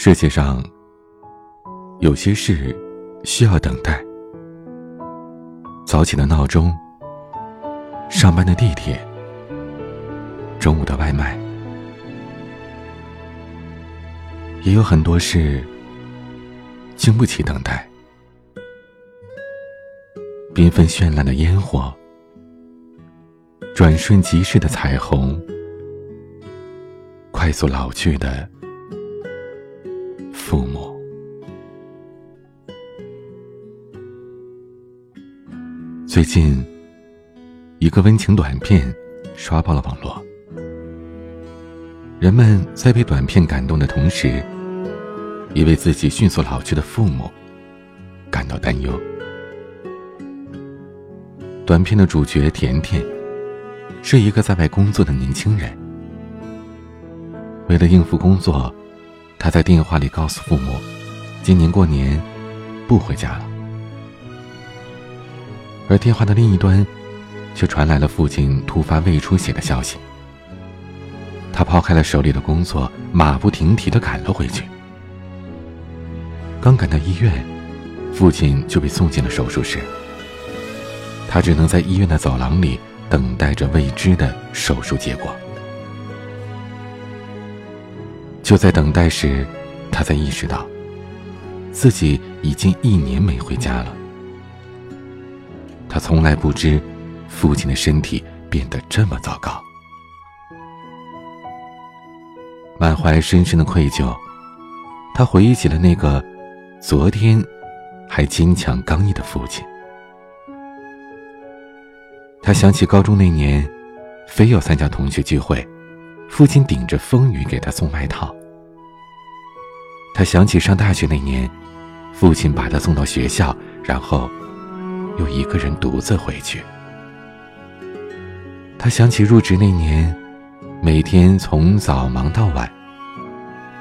世界上有些事需要等待。早起的闹钟，上班的地铁，中午的外卖，也有很多事经不起等待。缤纷绚烂的烟火，转瞬即逝的彩虹，快速老去的。最近，一个温情短片刷爆了网络。人们在被短片感动的同时，也为自己迅速老去的父母感到担忧。短片的主角甜甜，是一个在外工作的年轻人，为了应付工作。他在电话里告诉父母，今年过年不回家了。而电话的另一端，却传来了父亲突发胃出血的消息。他抛开了手里的工作，马不停蹄的赶了回去。刚赶到医院，父亲就被送进了手术室。他只能在医院的走廊里等待着未知的手术结果。就在等待时，他才意识到，自己已经一年没回家了。他从来不知，父亲的身体变得这么糟糕。满怀深深的愧疚，他回忆起了那个昨天还坚强刚毅的父亲。他想起高中那年，非要参加同学聚会，父亲顶着风雨给他送外套。他想起上大学那年，父亲把他送到学校，然后又一个人独自回去。他想起入职那年，每天从早忙到晚，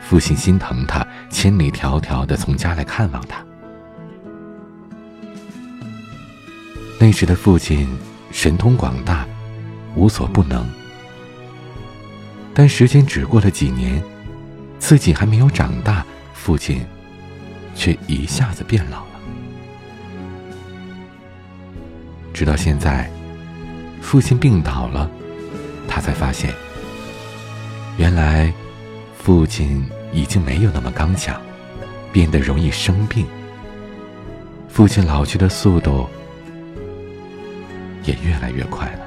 父亲心疼他，千里迢迢的从家来看望他。那时的父亲神通广大，无所不能，但时间只过了几年，自己还没有长大。父亲却一下子变老直到现在，父亲病倒了，他才发现，原来父亲已经没有那么刚强，变得容易生病。父亲老去的速度也越来越快了，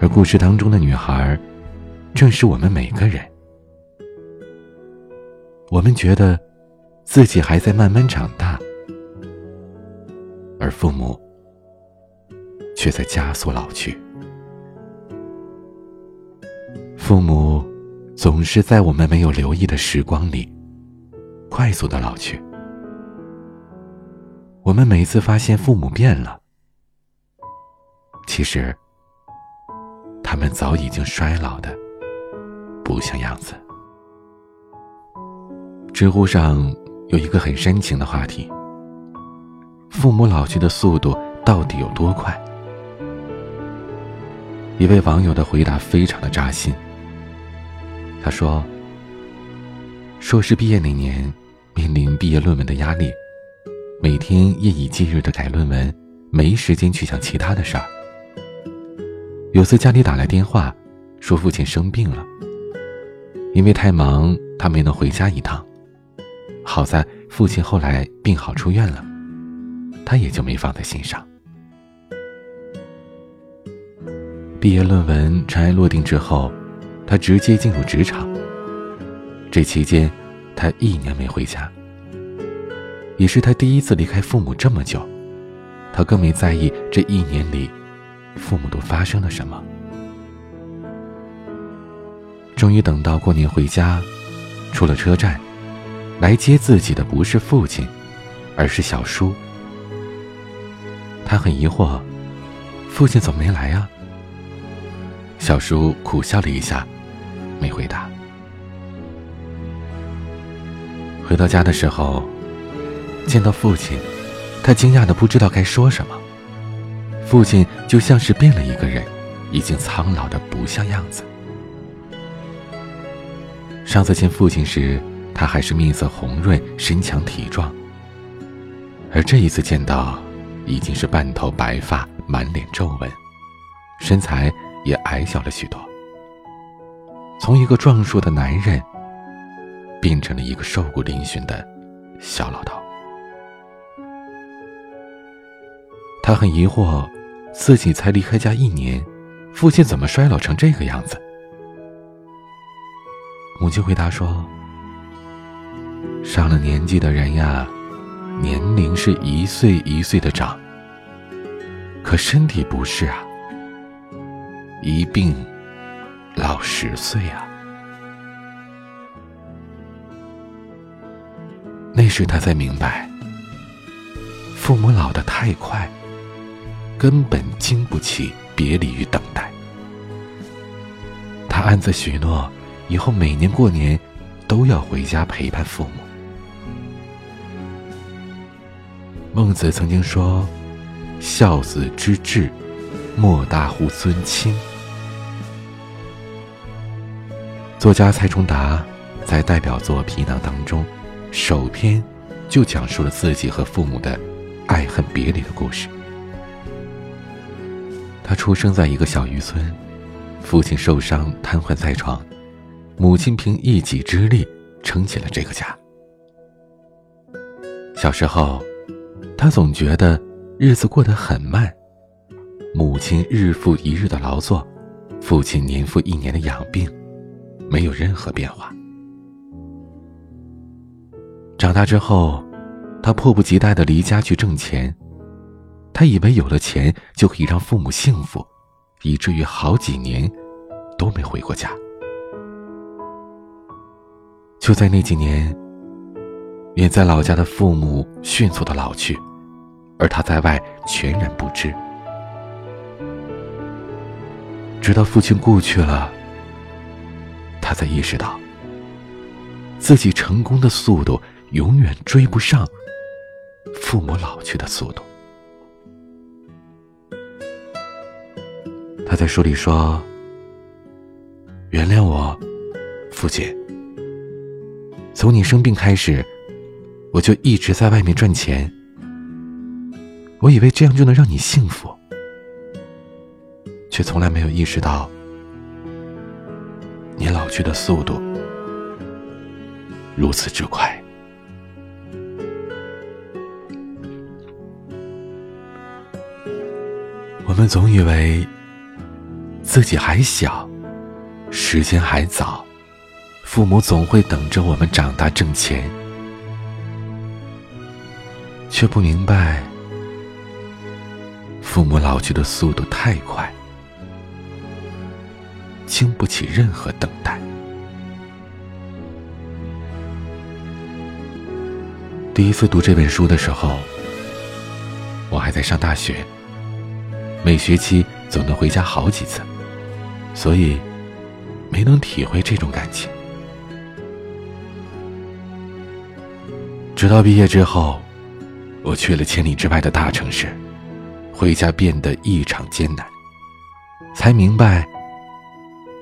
而故事当中的女孩，正是我们每个人。我们觉得自己还在慢慢长大，而父母却在加速老去。父母总是在我们没有留意的时光里快速的老去。我们每次发现父母变了，其实他们早已经衰老的不像样子。知乎上有一个很煽情的话题：父母老去的速度到底有多快？一位网友的回答非常的扎心。他说：“硕士毕业那年，面临毕业论文的压力，每天夜以继日的改论文，没时间去想其他的事儿。有次家里打来电话，说父亲生病了，因为太忙，他没能回家一趟。”好在父亲后来病好出院了，他也就没放在心上。毕业论文尘埃落定之后，他直接进入职场。这期间，他一年没回家，也是他第一次离开父母这么久。他更没在意这一年里，父母都发生了什么。终于等到过年回家，出了车站。来接自己的不是父亲，而是小叔。他很疑惑，父亲怎么没来呀？小叔苦笑了一下，没回答。回到家的时候，见到父亲，他惊讶的不知道该说什么。父亲就像是变了一个人，已经苍老的不像样子。上次见父亲时，他还是面色红润、身强体壮。而这一次见到，已经是半头白发、满脸皱纹，身材也矮小了许多。从一个壮硕的男人，变成了一个瘦骨嶙峋的小老头。他很疑惑，自己才离开家一年，父亲怎么衰老成这个样子？母亲回答说：“上了年纪的人呀，年龄是一岁一岁的长，可身体不是啊，一病。”老十岁啊！那时他才明白，父母老得太快，根本经不起别离与等待。他暗自许诺，以后每年过年都要回家陪伴父母。孟子曾经说：“孝子之志，莫大乎尊亲。”作家蔡崇达在代表作《皮囊》当中，首篇就讲述了自己和父母的爱恨别离的故事。他出生在一个小渔村，父亲受伤瘫痪在床，母亲凭一己之力撑起了这个家。小时候，他总觉得日子过得很慢，母亲日复一日的劳作，父亲年复一年的养病。没有任何变化。长大之后，他迫不及待的离家去挣钱。他以为有了钱就可以让父母幸福，以至于好几年都没回过家。就在那几年，远在老家的父母迅速的老去，而他在外全然不知。直到父亲故去了。他才意识到，自己成功的速度永远追不上父母老去的速度。他在书里说：“原谅我，父亲。从你生病开始，我就一直在外面赚钱。我以为这样就能让你幸福，却从来没有意识到。”你老去的速度如此之快，我们总以为自己还小，时间还早，父母总会等着我们长大挣钱，却不明白父母老去的速度太快。经不起任何等待。第一次读这本书的时候，我还在上大学，每学期总能回家好几次，所以没能体会这种感情。直到毕业之后，我去了千里之外的大城市，回家变得异常艰难，才明白。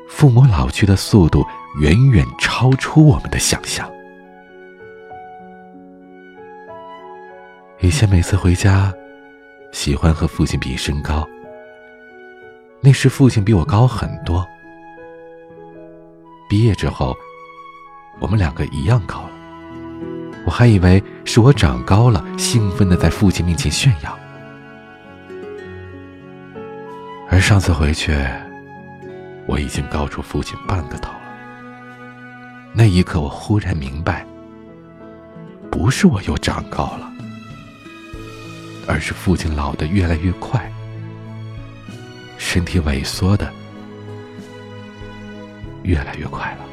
父母老去的速度远远超出我们的想象。以前每次回家，喜欢和父亲比身高。那时父亲比我高很多。毕业之后，我们两个一样高了。我还以为是我长高了，兴奋的在父亲面前炫耀。而上次回去。我已经高出父亲半个头了。那一刻，我忽然明白，不是我又长高了，而是父亲老得越来越快，身体萎缩的越来越快了。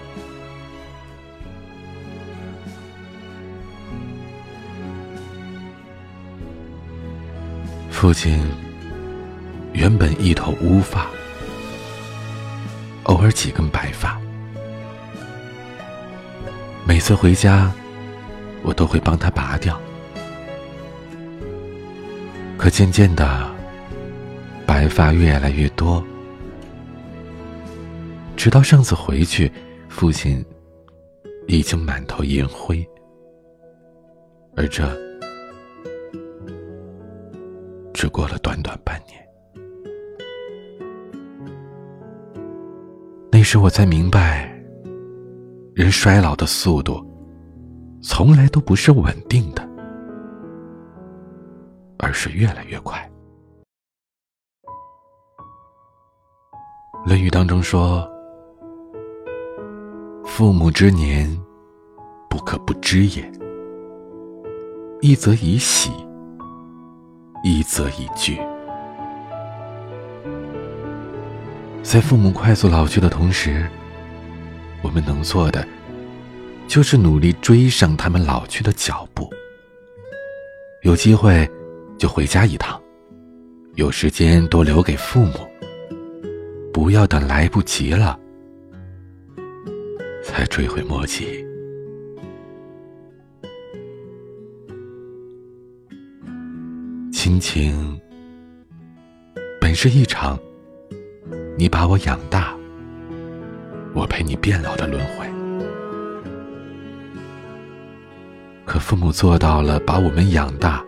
父亲原本一头乌发。偶尔几根白发，每次回家，我都会帮他拔掉。可渐渐的，白发越来越多，直到上次回去，父亲已经满头银灰，而这只过了短短半年。时我才明白，人衰老的速度从来都不是稳定的，而是越来越快。《论语》当中说：“父母之年，不可不知也。一则以喜，一则以惧。”在父母快速老去的同时，我们能做的，就是努力追上他们老去的脚步。有机会就回家一趟，有时间多留给父母。不要等来不及了，才追悔莫及。亲情本是一场你把我养大，我陪你变老的轮回。可父母做到了把我们养大，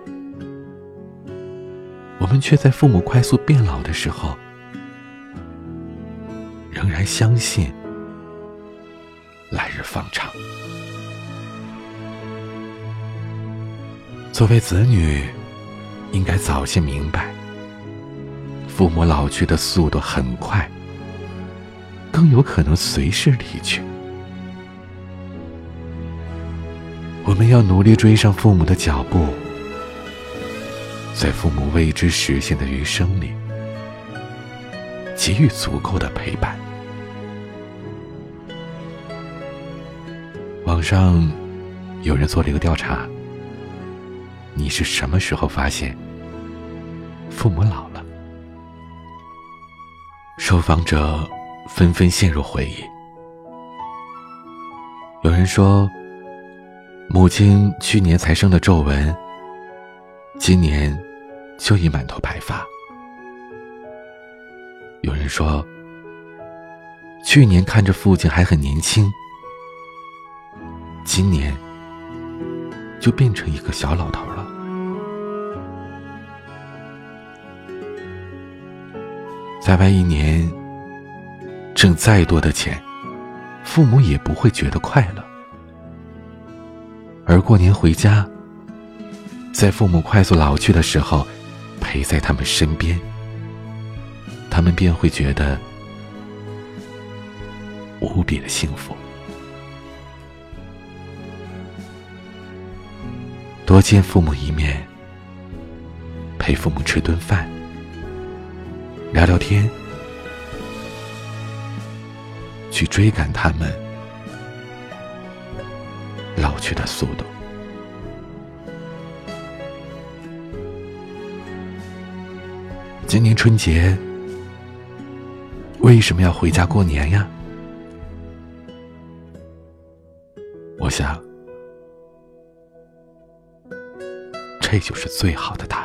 我们却在父母快速变老的时候。仍然相信来日方长。作为子女，应该早些明白，父母老去的速度很快，更有可能随时离去。我们要努力追上父母的脚步，在父母未知实现的余生里，给予足够的陪伴。网上有人做了一个调查：你是什么时候发现父母老了？受访者纷纷陷入回忆。有人说，母亲去年才生的皱纹，今年就已满头白发。有人说，去年看着父亲还很年轻。今年就变成一个小老头了。在外一年挣再多的钱，父母也不会觉得快乐；而过年回家，在父母快速老去的时候，陪在他们身边，他们便会觉得无比的幸福。多见父母一面，陪父母吃顿饭，聊聊天，去追赶他们老去的速度。今年春节为什么要回家过年呀？我想。这就是最好的答案。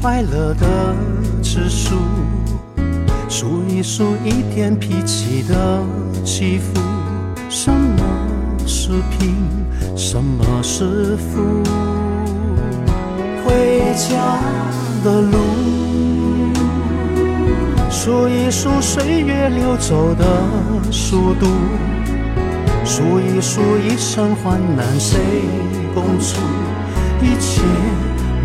快乐的指数，数一数一天脾气的起伏。什么是贫，什么是富？回家的路，数一数岁月流走的速度。数一数一生患难谁共处，一切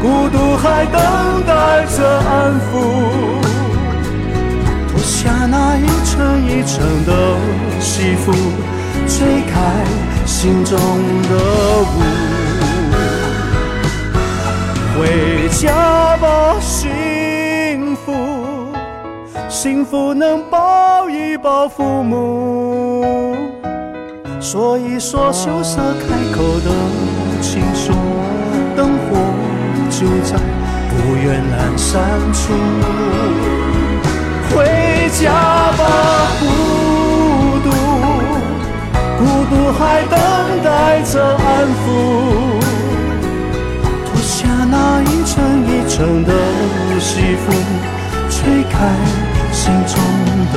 孤独还等待着安抚。脱下那一层一层的西服，吹开心中的雾。回家吧，幸福，幸福能抱一抱父母。说一说羞涩开口的情书，灯火就在不远阑珊处。回家吧，孤独，孤独还等待着安抚。脱下那一层一层的西服，吹开心中的